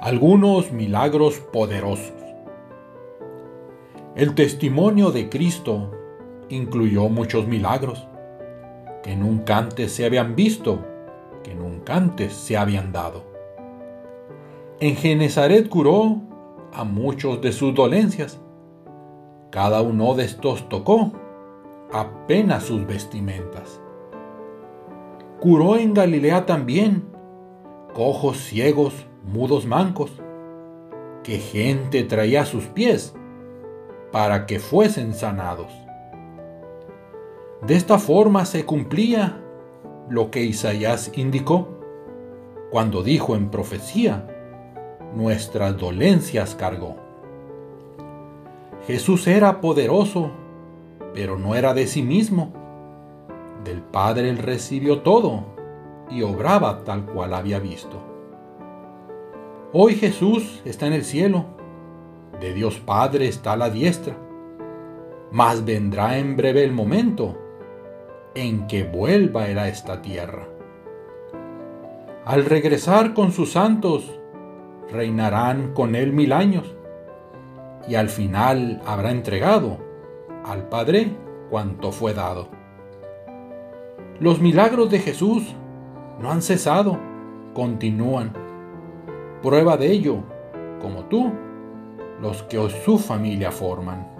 Algunos milagros poderosos. El testimonio de Cristo incluyó muchos milagros que nunca antes se habían visto, que nunca antes se habían dado. En Genezaret curó a muchos de sus dolencias. Cada uno de estos tocó apenas sus vestimentas. Curó en Galilea también cojos ciegos, mudos mancos, que gente traía a sus pies para que fuesen sanados. De esta forma se cumplía lo que Isaías indicó cuando dijo en profecía, nuestras dolencias cargó. Jesús era poderoso, pero no era de sí mismo. Del Padre él recibió todo y obraba tal cual había visto. Hoy Jesús está en el cielo, de Dios Padre está la diestra, mas vendrá en breve el momento en que vuelva a esta tierra. Al regresar con sus santos, reinarán con él mil años, y al final habrá entregado al Padre cuanto fue dado. Los milagros de Jesús no han cesado, continúan Prueba de ello, como tú, los que su familia forman.